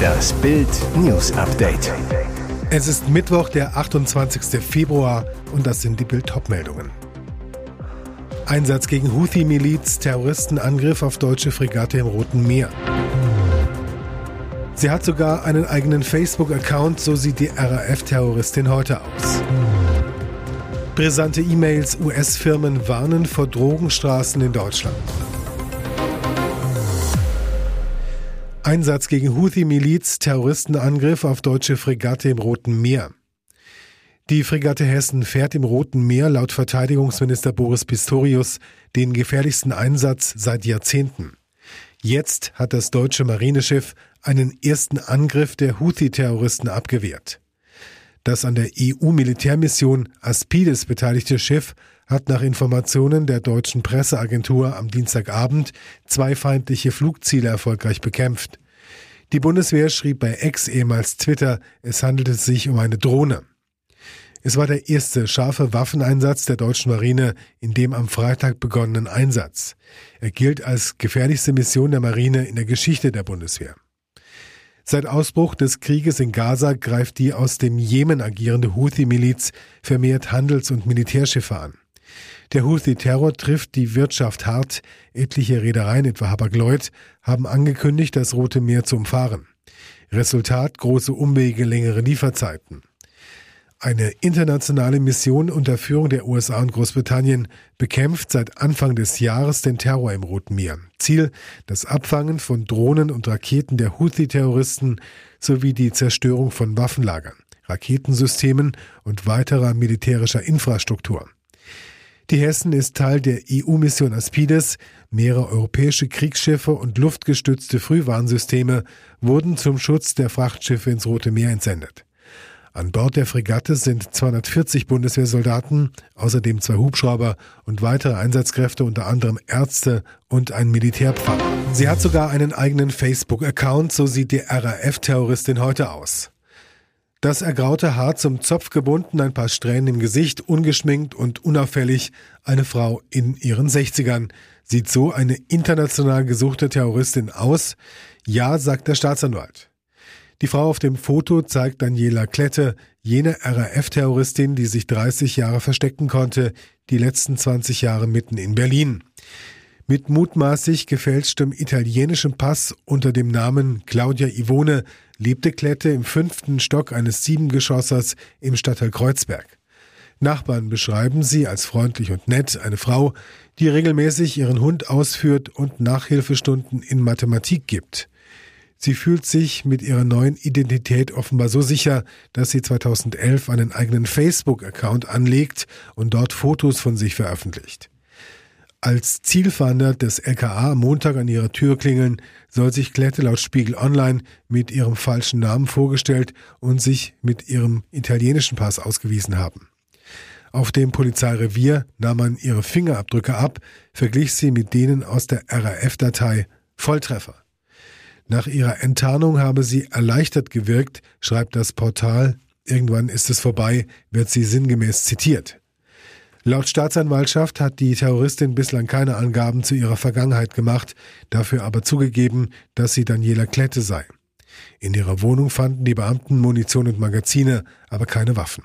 Das Bild News Update. Es ist Mittwoch, der 28. Februar und das sind die Bild meldungen Einsatz gegen Houthi-Miliz, Terroristenangriff auf deutsche Fregatte im Roten Meer. Sie hat sogar einen eigenen Facebook-Account, so sieht die RAF-Terroristin heute aus. Brisante E-Mails, US-Firmen warnen vor Drogenstraßen in Deutschland. Einsatz gegen Houthi-Miliz, Terroristenangriff auf deutsche Fregatte im Roten Meer. Die Fregatte Hessen fährt im Roten Meer laut Verteidigungsminister Boris Pistorius den gefährlichsten Einsatz seit Jahrzehnten. Jetzt hat das deutsche Marineschiff einen ersten Angriff der Houthi-Terroristen abgewehrt. Das an der EU-Militärmission Aspides beteiligte Schiff hat nach Informationen der deutschen Presseagentur am Dienstagabend zwei feindliche Flugziele erfolgreich bekämpft. Die Bundeswehr schrieb bei Ex ehemals Twitter, es handelte sich um eine Drohne. Es war der erste scharfe Waffeneinsatz der deutschen Marine in dem am Freitag begonnenen Einsatz. Er gilt als gefährlichste Mission der Marine in der Geschichte der Bundeswehr. Seit Ausbruch des Krieges in Gaza greift die aus dem Jemen agierende Houthi-Miliz vermehrt Handels- und Militärschiffe an. Der Houthi-Terror trifft die Wirtschaft hart. Etliche Reedereien, etwa Hapag-Lloyd, haben angekündigt, das Rote Meer zu umfahren. Resultat große Umwege, längere Lieferzeiten. Eine internationale Mission unter Führung der USA und Großbritannien bekämpft seit Anfang des Jahres den Terror im Roten Meer. Ziel das Abfangen von Drohnen und Raketen der Houthi-Terroristen sowie die Zerstörung von Waffenlagern, Raketensystemen und weiterer militärischer Infrastruktur. Die Hessen ist Teil der EU-Mission Aspides. Mehrere europäische Kriegsschiffe und luftgestützte Frühwarnsysteme wurden zum Schutz der Frachtschiffe ins Rote Meer entsendet. An Bord der Fregatte sind 240 Bundeswehrsoldaten, außerdem zwei Hubschrauber und weitere Einsatzkräfte, unter anderem Ärzte und ein Militärpfarrer. Sie hat sogar einen eigenen Facebook-Account, so sieht die RAF-Terroristin heute aus. Das ergraute Haar zum Zopf gebunden, ein paar Strähnen im Gesicht, ungeschminkt und unauffällig, eine Frau in ihren 60ern. Sieht so eine international gesuchte Terroristin aus? Ja, sagt der Staatsanwalt. Die Frau auf dem Foto zeigt Daniela Klette, jene RAF-Terroristin, die sich 30 Jahre verstecken konnte, die letzten 20 Jahre mitten in Berlin. Mit mutmaßlich gefälschtem italienischem Pass unter dem Namen Claudia Ivone lebte Klette im fünften Stock eines Siebengeschossers im Stadtteil Kreuzberg. Nachbarn beschreiben sie als freundlich und nett, eine Frau, die regelmäßig ihren Hund ausführt und Nachhilfestunden in Mathematik gibt. Sie fühlt sich mit ihrer neuen Identität offenbar so sicher, dass sie 2011 einen eigenen Facebook-Account anlegt und dort Fotos von sich veröffentlicht. Als Zielfahnder des LKA am Montag an ihrer Tür klingeln, soll sich Klette laut Spiegel Online mit ihrem falschen Namen vorgestellt und sich mit ihrem italienischen Pass ausgewiesen haben. Auf dem Polizeirevier nahm man ihre Fingerabdrücke ab, verglich sie mit denen aus der RAF-Datei Volltreffer. Nach ihrer Enttarnung habe sie erleichtert gewirkt, schreibt das Portal. Irgendwann ist es vorbei, wird sie sinngemäß zitiert. Laut Staatsanwaltschaft hat die Terroristin bislang keine Angaben zu ihrer Vergangenheit gemacht, dafür aber zugegeben, dass sie Daniela Klette sei. In ihrer Wohnung fanden die Beamten Munition und Magazine, aber keine Waffen.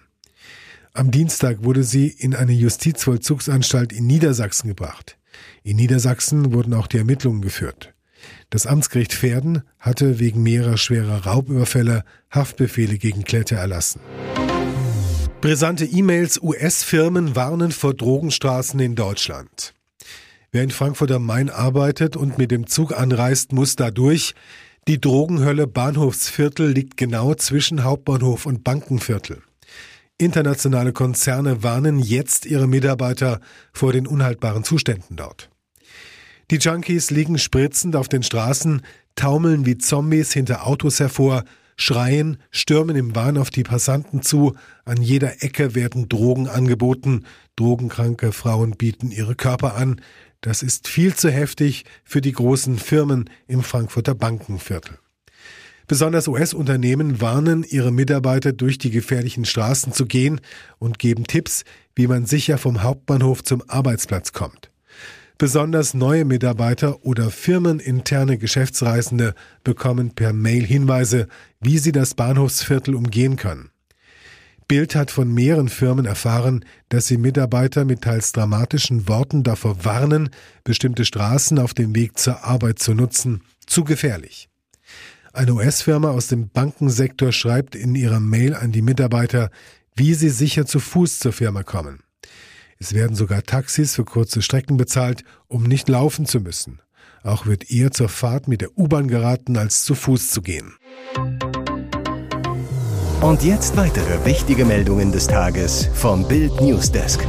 Am Dienstag wurde sie in eine Justizvollzugsanstalt in Niedersachsen gebracht. In Niedersachsen wurden auch die Ermittlungen geführt. Das Amtsgericht Verden hatte wegen mehrerer schwerer Raubüberfälle Haftbefehle gegen Klette erlassen. Brisante E-Mails US-Firmen warnen vor Drogenstraßen in Deutschland. Wer in Frankfurt am Main arbeitet und mit dem Zug anreist, muss dadurch. Die Drogenhölle Bahnhofsviertel liegt genau zwischen Hauptbahnhof und Bankenviertel. Internationale Konzerne warnen jetzt ihre Mitarbeiter vor den unhaltbaren Zuständen dort. Die Junkies liegen spritzend auf den Straßen, taumeln wie Zombies hinter Autos hervor, schreien, stürmen im Wahn auf die Passanten zu, an jeder Ecke werden Drogen angeboten, drogenkranke Frauen bieten ihre Körper an, das ist viel zu heftig für die großen Firmen im Frankfurter Bankenviertel. Besonders US-Unternehmen warnen ihre Mitarbeiter, durch die gefährlichen Straßen zu gehen und geben Tipps, wie man sicher vom Hauptbahnhof zum Arbeitsplatz kommt. Besonders neue Mitarbeiter oder firmeninterne Geschäftsreisende bekommen per Mail Hinweise, wie sie das Bahnhofsviertel umgehen können. Bild hat von mehreren Firmen erfahren, dass sie Mitarbeiter mit teils dramatischen Worten davor warnen, bestimmte Straßen auf dem Weg zur Arbeit zu nutzen. Zu gefährlich. Eine US-Firma aus dem Bankensektor schreibt in ihrer Mail an die Mitarbeiter, wie sie sicher zu Fuß zur Firma kommen. Es werden sogar Taxis für kurze Strecken bezahlt, um nicht laufen zu müssen. Auch wird eher zur Fahrt mit der U-Bahn geraten, als zu Fuß zu gehen. Und jetzt weitere wichtige Meldungen des Tages vom Bild Newsdesk.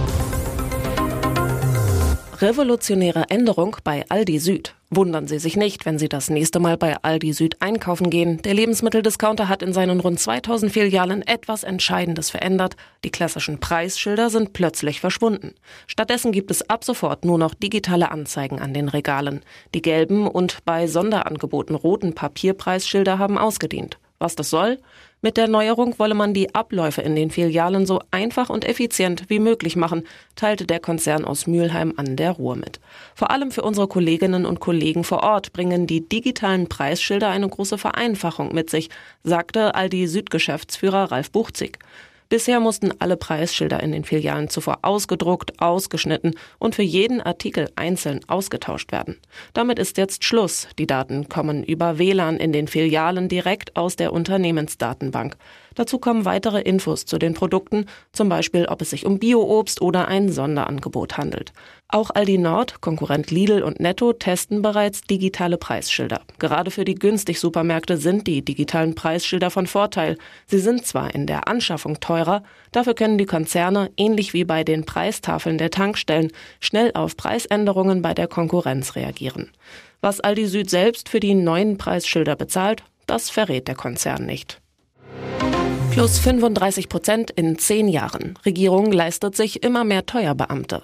Revolutionäre Änderung bei Aldi Süd. Wundern Sie sich nicht, wenn Sie das nächste Mal bei Aldi Süd einkaufen gehen. Der Lebensmitteldiscounter hat in seinen rund 2000 Filialen etwas Entscheidendes verändert. Die klassischen Preisschilder sind plötzlich verschwunden. Stattdessen gibt es ab sofort nur noch digitale Anzeigen an den Regalen. Die gelben und bei Sonderangeboten roten Papierpreisschilder haben ausgedient. Was das soll? Mit der Neuerung wolle man die Abläufe in den Filialen so einfach und effizient wie möglich machen, teilte der Konzern aus Mülheim an der Ruhr mit. Vor allem für unsere Kolleginnen und Kollegen vor Ort bringen die digitalen Preisschilder eine große Vereinfachung mit sich, sagte Aldi Südgeschäftsführer Ralf Buchzig. Bisher mussten alle Preisschilder in den Filialen zuvor ausgedruckt, ausgeschnitten und für jeden Artikel einzeln ausgetauscht werden. Damit ist jetzt Schluss. Die Daten kommen über WLAN in den Filialen direkt aus der Unternehmensdatenbank. Dazu kommen weitere Infos zu den Produkten, zum Beispiel ob es sich um Bioobst oder ein Sonderangebot handelt. Auch Aldi Nord, Konkurrent Lidl und Netto testen bereits digitale Preisschilder. Gerade für die günstig Supermärkte sind die digitalen Preisschilder von Vorteil. Sie sind zwar in der Anschaffung teurer, dafür können die Konzerne, ähnlich wie bei den Preistafeln der Tankstellen, schnell auf Preisänderungen bei der Konkurrenz reagieren. Was Aldi Süd selbst für die neuen Preisschilder bezahlt, das verrät der Konzern nicht. Plus 35 Prozent in zehn Jahren. Regierung leistet sich immer mehr Teuerbeamte.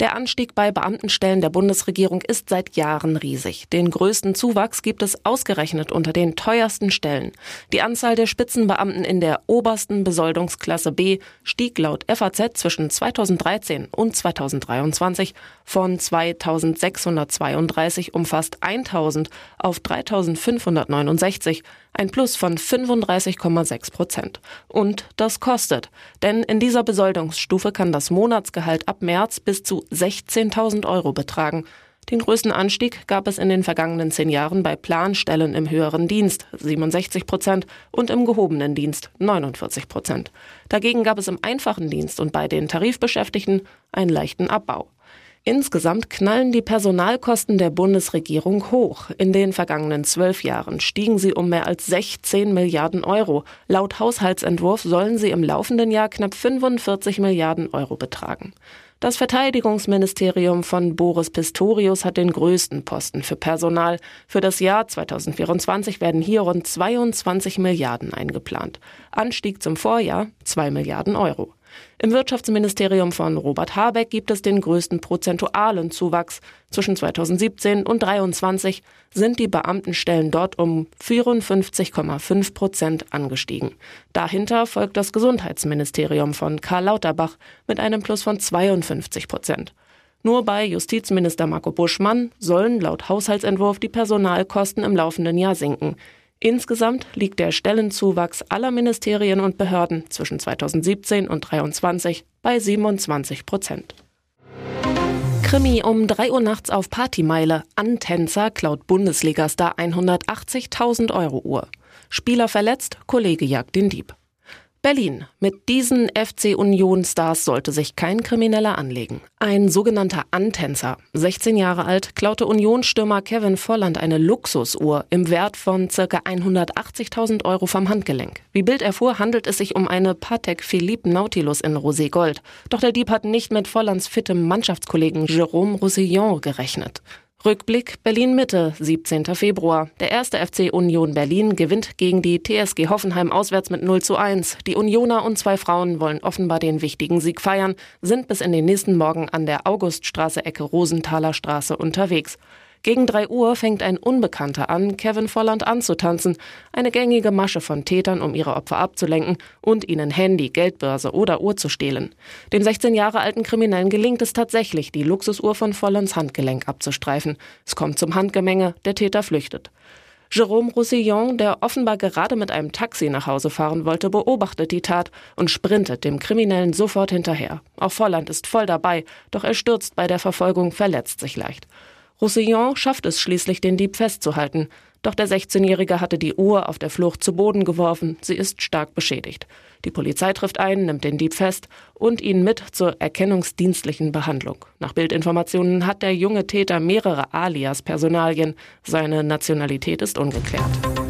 Der Anstieg bei Beamtenstellen der Bundesregierung ist seit Jahren riesig. Den größten Zuwachs gibt es ausgerechnet unter den teuersten Stellen. Die Anzahl der Spitzenbeamten in der obersten Besoldungsklasse B stieg laut FAZ zwischen 2013 und 2023 von 2632 um fast 1000 auf 3569 ein Plus von 35,6 Prozent. Und das kostet. Denn in dieser Besoldungsstufe kann das Monatsgehalt ab März bis zu 16.000 Euro betragen. Den größten Anstieg gab es in den vergangenen zehn Jahren bei Planstellen im höheren Dienst 67 Prozent und im gehobenen Dienst 49 Prozent. Dagegen gab es im einfachen Dienst und bei den Tarifbeschäftigten einen leichten Abbau. Insgesamt knallen die Personalkosten der Bundesregierung hoch. In den vergangenen zwölf Jahren stiegen sie um mehr als 16 Milliarden Euro. Laut Haushaltsentwurf sollen sie im laufenden Jahr knapp 45 Milliarden Euro betragen. Das Verteidigungsministerium von Boris Pistorius hat den größten Posten für Personal. Für das Jahr 2024 werden hier rund 22 Milliarden eingeplant. Anstieg zum Vorjahr 2 Milliarden Euro. Im Wirtschaftsministerium von Robert Habeck gibt es den größten prozentualen Zuwachs. Zwischen 2017 und 2023 sind die Beamtenstellen dort um 54,5 Prozent angestiegen. Dahinter folgt das Gesundheitsministerium von Karl Lauterbach mit einem Plus von 52 Prozent. Nur bei Justizminister Marco Buschmann sollen laut Haushaltsentwurf die Personalkosten im laufenden Jahr sinken. Insgesamt liegt der Stellenzuwachs aller Ministerien und Behörden zwischen 2017 und 2023 bei 27 Prozent. Krimi um 3 Uhr nachts auf Partymeile. Antänzer klaut Bundesligastar 180.000 Euro Uhr. Spieler verletzt, Kollege jagt den Dieb. Berlin. Mit diesen FC Union Stars sollte sich kein Krimineller anlegen. Ein sogenannter Antänzer, 16 Jahre alt, klaute Union-Stürmer Kevin Volland eine Luxusuhr im Wert von ca. 180.000 Euro vom Handgelenk. Wie Bild erfuhr, handelt es sich um eine Patek Philippe Nautilus in Rosé Gold. Doch der Dieb hat nicht mit Vollands fittem Mannschaftskollegen Jérôme Roussillon gerechnet. Rückblick Berlin Mitte, 17. Februar. Der erste FC Union Berlin gewinnt gegen die TSG Hoffenheim auswärts mit 0 zu 1. Die Unioner und zwei Frauen wollen offenbar den wichtigen Sieg feiern, sind bis in den nächsten Morgen an der Auguststraße Ecke Rosenthaler Straße unterwegs. Gegen drei Uhr fängt ein Unbekannter an, Kevin Volland anzutanzen. Eine gängige Masche von Tätern, um ihre Opfer abzulenken und ihnen Handy, Geldbörse oder Uhr zu stehlen. Dem 16 Jahre alten Kriminellen gelingt es tatsächlich, die Luxusuhr von Vollands Handgelenk abzustreifen. Es kommt zum Handgemenge, der Täter flüchtet. Jérôme Roussillon, der offenbar gerade mit einem Taxi nach Hause fahren wollte, beobachtet die Tat und sprintet dem Kriminellen sofort hinterher. Auch Volland ist voll dabei, doch er stürzt bei der Verfolgung, verletzt sich leicht. Roussillon schafft es schließlich, den Dieb festzuhalten. Doch der 16-Jährige hatte die Uhr auf der Flucht zu Boden geworfen. Sie ist stark beschädigt. Die Polizei trifft ein, nimmt den Dieb fest und ihn mit zur erkennungsdienstlichen Behandlung. Nach Bildinformationen hat der junge Täter mehrere Alias-Personalien. Seine Nationalität ist ungeklärt.